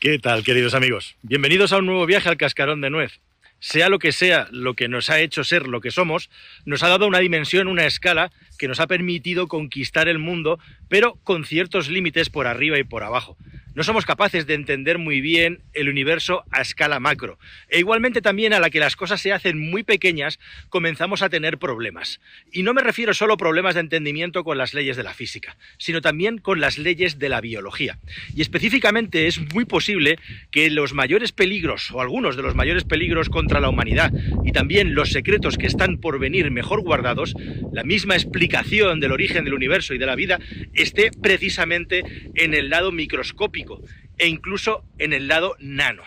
¿Qué tal, queridos amigos? Bienvenidos a un nuevo viaje al cascarón de nuez. Sea lo que sea lo que nos ha hecho ser lo que somos, nos ha dado una dimensión, una escala que nos ha permitido conquistar el mundo, pero con ciertos límites por arriba y por abajo no somos capaces de entender muy bien el universo a escala macro. E igualmente también a la que las cosas se hacen muy pequeñas, comenzamos a tener problemas. Y no me refiero solo a problemas de entendimiento con las leyes de la física, sino también con las leyes de la biología. Y específicamente es muy posible que los mayores peligros, o algunos de los mayores peligros contra la humanidad, y también los secretos que están por venir mejor guardados, la misma explicación del origen del universo y de la vida, esté precisamente en el lado microscópico e incluso en el lado nano.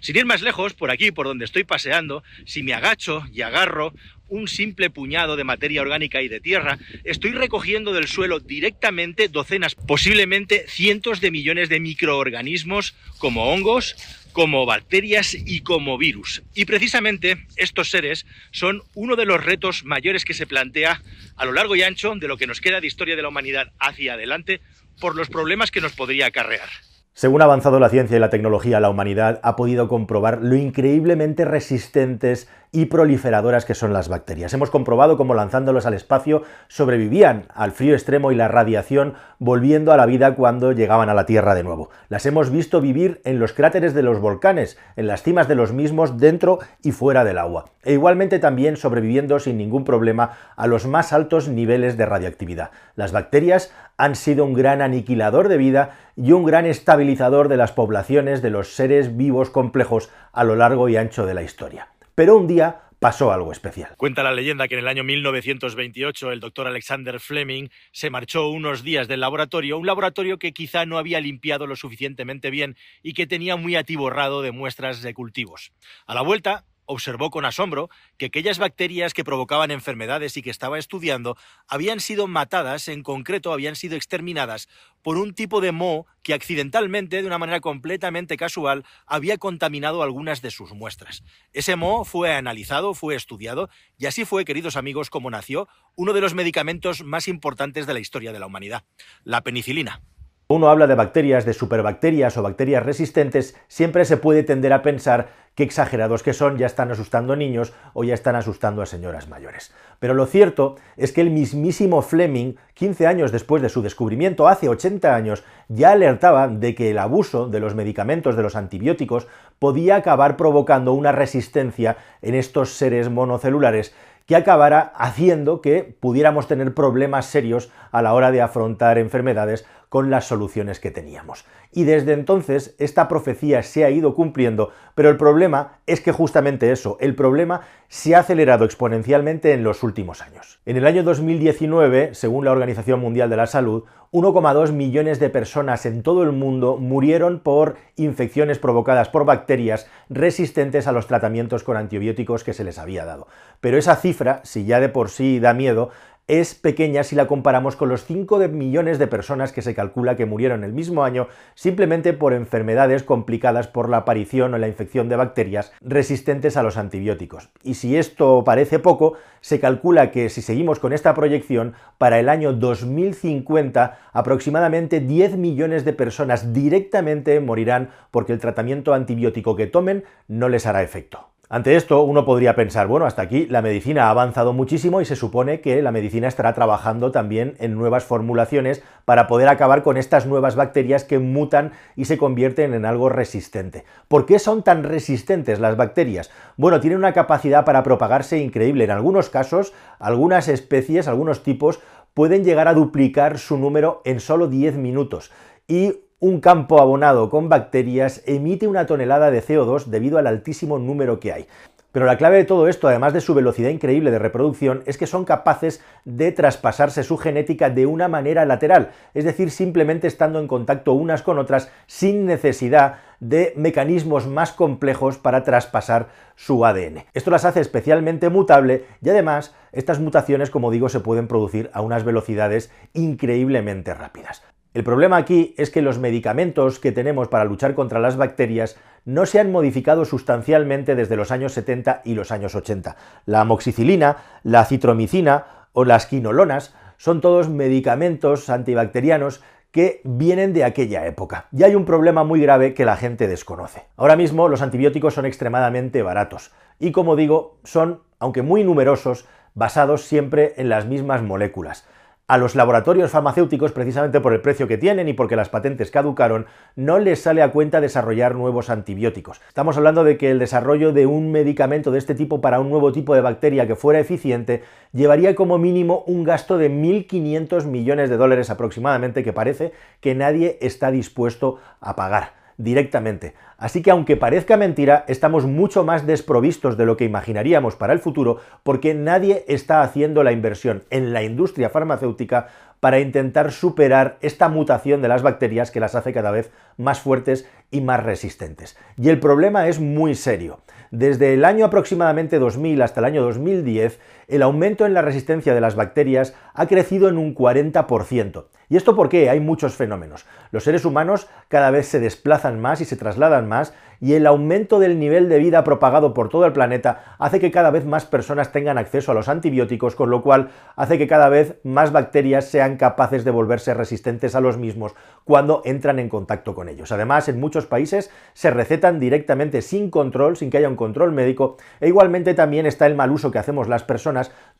Sin ir más lejos, por aquí, por donde estoy paseando, si me agacho y agarro un simple puñado de materia orgánica y de tierra, estoy recogiendo del suelo directamente docenas, posiblemente cientos de millones de microorganismos como hongos, como bacterias y como virus. Y precisamente estos seres son uno de los retos mayores que se plantea a lo largo y ancho de lo que nos queda de historia de la humanidad hacia adelante por los problemas que nos podría acarrear. Según ha avanzado la ciencia y la tecnología, la humanidad ha podido comprobar lo increíblemente resistentes y proliferadoras que son las bacterias. Hemos comprobado cómo lanzándolos al espacio sobrevivían al frío extremo y la radiación, volviendo a la vida cuando llegaban a la Tierra de nuevo. Las hemos visto vivir en los cráteres de los volcanes, en las cimas de los mismos, dentro y fuera del agua. E igualmente también sobreviviendo sin ningún problema a los más altos niveles de radioactividad. Las bacterias han sido un gran aniquilador de vida y un gran estabilizador de las poblaciones de los seres vivos complejos a lo largo y ancho de la historia. Pero un día pasó algo especial. Cuenta la leyenda que en el año 1928 el doctor Alexander Fleming se marchó unos días del laboratorio, un laboratorio que quizá no había limpiado lo suficientemente bien y que tenía muy atiborrado de muestras de cultivos. A la vuelta, observó con asombro que aquellas bacterias que provocaban enfermedades y que estaba estudiando habían sido matadas, en concreto habían sido exterminadas por un tipo de moho que accidentalmente, de una manera completamente casual, había contaminado algunas de sus muestras. Ese moho fue analizado, fue estudiado, y así fue, queridos amigos, como nació uno de los medicamentos más importantes de la historia de la humanidad, la penicilina. Uno habla de bacterias, de superbacterias o bacterias resistentes, siempre se puede tender a pensar qué exagerados que son, ya están asustando a niños o ya están asustando a señoras mayores. Pero lo cierto es que el mismísimo Fleming, 15 años después de su descubrimiento, hace 80 años, ya alertaba de que el abuso de los medicamentos, de los antibióticos, podía acabar provocando una resistencia en estos seres monocelulares que acabara haciendo que pudiéramos tener problemas serios a la hora de afrontar enfermedades con las soluciones que teníamos. Y desde entonces esta profecía se ha ido cumpliendo, pero el problema es que justamente eso, el problema se ha acelerado exponencialmente en los últimos años. En el año 2019, según la Organización Mundial de la Salud, 1,2 millones de personas en todo el mundo murieron por infecciones provocadas por bacterias resistentes a los tratamientos con antibióticos que se les había dado. Pero esa cifra, si ya de por sí da miedo, es pequeña si la comparamos con los 5 millones de personas que se calcula que murieron el mismo año simplemente por enfermedades complicadas por la aparición o la infección de bacterias resistentes a los antibióticos. Y si esto parece poco, se calcula que si seguimos con esta proyección, para el año 2050 aproximadamente 10 millones de personas directamente morirán porque el tratamiento antibiótico que tomen no les hará efecto. Ante esto, uno podría pensar, bueno, hasta aquí la medicina ha avanzado muchísimo y se supone que la medicina estará trabajando también en nuevas formulaciones para poder acabar con estas nuevas bacterias que mutan y se convierten en algo resistente. ¿Por qué son tan resistentes las bacterias? Bueno, tienen una capacidad para propagarse increíble. En algunos casos, algunas especies, algunos tipos, pueden llegar a duplicar su número en solo 10 minutos. Y un campo abonado con bacterias emite una tonelada de CO2 debido al altísimo número que hay. Pero la clave de todo esto, además de su velocidad increíble de reproducción, es que son capaces de traspasarse su genética de una manera lateral, es decir, simplemente estando en contacto unas con otras sin necesidad de mecanismos más complejos para traspasar su ADN. Esto las hace especialmente mutable y además estas mutaciones, como digo, se pueden producir a unas velocidades increíblemente rápidas. El problema aquí es que los medicamentos que tenemos para luchar contra las bacterias no se han modificado sustancialmente desde los años 70 y los años 80. La amoxicilina, la citromicina o las quinolonas son todos medicamentos antibacterianos que vienen de aquella época. Y hay un problema muy grave que la gente desconoce. Ahora mismo los antibióticos son extremadamente baratos y como digo, son, aunque muy numerosos, basados siempre en las mismas moléculas a los laboratorios farmacéuticos, precisamente por el precio que tienen y porque las patentes caducaron, no les sale a cuenta desarrollar nuevos antibióticos. Estamos hablando de que el desarrollo de un medicamento de este tipo para un nuevo tipo de bacteria que fuera eficiente llevaría como mínimo un gasto de 1.500 millones de dólares aproximadamente, que parece que nadie está dispuesto a pagar directamente. Así que aunque parezca mentira, estamos mucho más desprovistos de lo que imaginaríamos para el futuro porque nadie está haciendo la inversión en la industria farmacéutica para intentar superar esta mutación de las bacterias que las hace cada vez más fuertes y más resistentes. Y el problema es muy serio. Desde el año aproximadamente 2000 hasta el año 2010, el aumento en la resistencia de las bacterias ha crecido en un 40%. ¿Y esto por qué? Hay muchos fenómenos. Los seres humanos cada vez se desplazan más y se trasladan más y el aumento del nivel de vida propagado por todo el planeta hace que cada vez más personas tengan acceso a los antibióticos, con lo cual hace que cada vez más bacterias sean capaces de volverse resistentes a los mismos cuando entran en contacto con ellos. Además, en muchos países se recetan directamente sin control, sin que haya un control médico, e igualmente también está el mal uso que hacemos las personas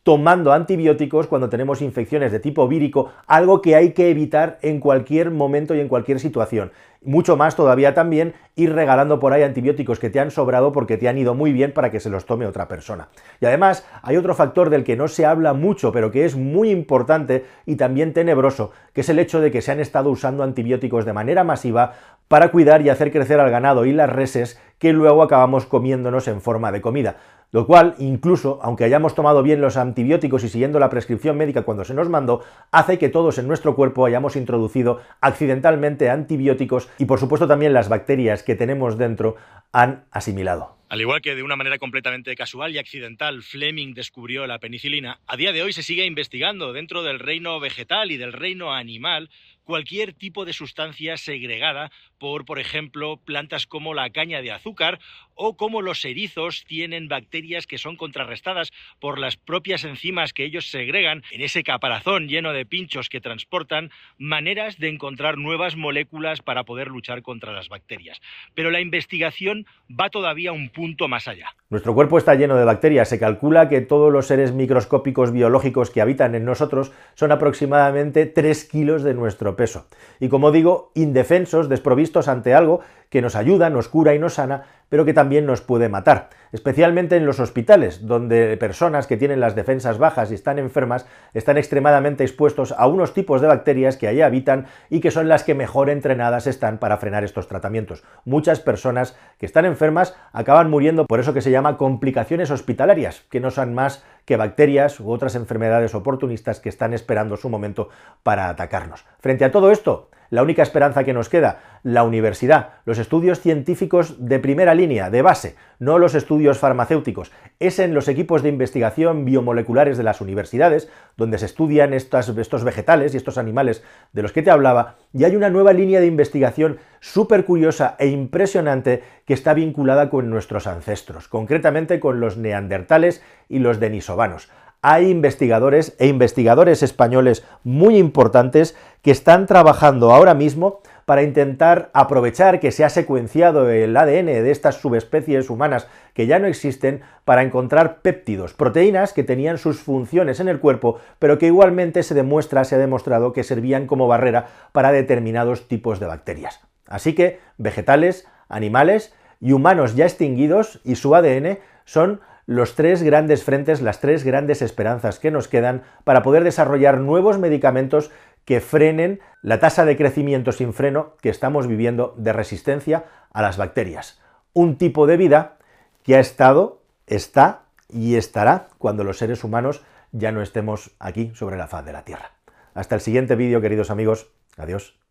tomando antibióticos cuando tenemos infecciones de tipo vírico, algo que hay que evitar en cualquier momento y en cualquier situación. Mucho más todavía también ir regalando por ahí antibióticos que te han sobrado porque te han ido muy bien para que se los tome otra persona. Y además hay otro factor del que no se habla mucho, pero que es muy importante y también tenebroso, que es el hecho de que se han estado usando antibióticos de manera masiva para cuidar y hacer crecer al ganado y las reses que luego acabamos comiéndonos en forma de comida. Lo cual, incluso, aunque hayamos tomado bien los antibióticos y siguiendo la prescripción médica cuando se nos mandó, hace que todos en nuestro cuerpo hayamos introducido accidentalmente antibióticos y por supuesto también las bacterias que tenemos dentro han asimilado. Al igual que de una manera completamente casual y accidental Fleming descubrió la penicilina, a día de hoy se sigue investigando dentro del reino vegetal y del reino animal cualquier tipo de sustancia segregada por, por ejemplo, plantas como la caña de azúcar o como los erizos tienen bacterias que son contrarrestadas por las propias enzimas que ellos segregan en ese caparazón lleno de pinchos que transportan, maneras de encontrar nuevas moléculas para poder luchar contra las bacterias. Pero la investigación va todavía un punto más allá. Nuestro cuerpo está lleno de bacterias. Se calcula que todos los seres microscópicos biológicos que habitan en nosotros son aproximadamente 3 kilos de nuestro peso. Y como digo, indefensos, desprovistos ante algo que nos ayuda, nos cura y nos sana, pero que también nos puede matar, especialmente en los hospitales, donde personas que tienen las defensas bajas y están enfermas están extremadamente expuestos a unos tipos de bacterias que allí habitan y que son las que mejor entrenadas están para frenar estos tratamientos. Muchas personas que están enfermas acaban muriendo por eso que se llama complicaciones hospitalarias, que no son más que bacterias u otras enfermedades oportunistas que están esperando su momento para atacarnos. Frente a todo esto, la única esperanza que nos queda, la universidad, los estudios científicos de primera línea, de base, no los estudios farmacéuticos. Es en los equipos de investigación biomoleculares de las universidades, donde se estudian estos vegetales y estos animales de los que te hablaba, y hay una nueva línea de investigación súper curiosa e impresionante que está vinculada con nuestros ancestros, concretamente con los neandertales y los denisovanos hay investigadores e investigadores españoles muy importantes que están trabajando ahora mismo para intentar aprovechar que se ha secuenciado el ADN de estas subespecies humanas que ya no existen para encontrar péptidos, proteínas que tenían sus funciones en el cuerpo, pero que igualmente se demuestra, se ha demostrado que servían como barrera para determinados tipos de bacterias. Así que vegetales, animales y humanos ya extinguidos y su ADN son los tres grandes frentes, las tres grandes esperanzas que nos quedan para poder desarrollar nuevos medicamentos que frenen la tasa de crecimiento sin freno que estamos viviendo de resistencia a las bacterias. Un tipo de vida que ha estado, está y estará cuando los seres humanos ya no estemos aquí sobre la faz de la Tierra. Hasta el siguiente vídeo, queridos amigos. Adiós.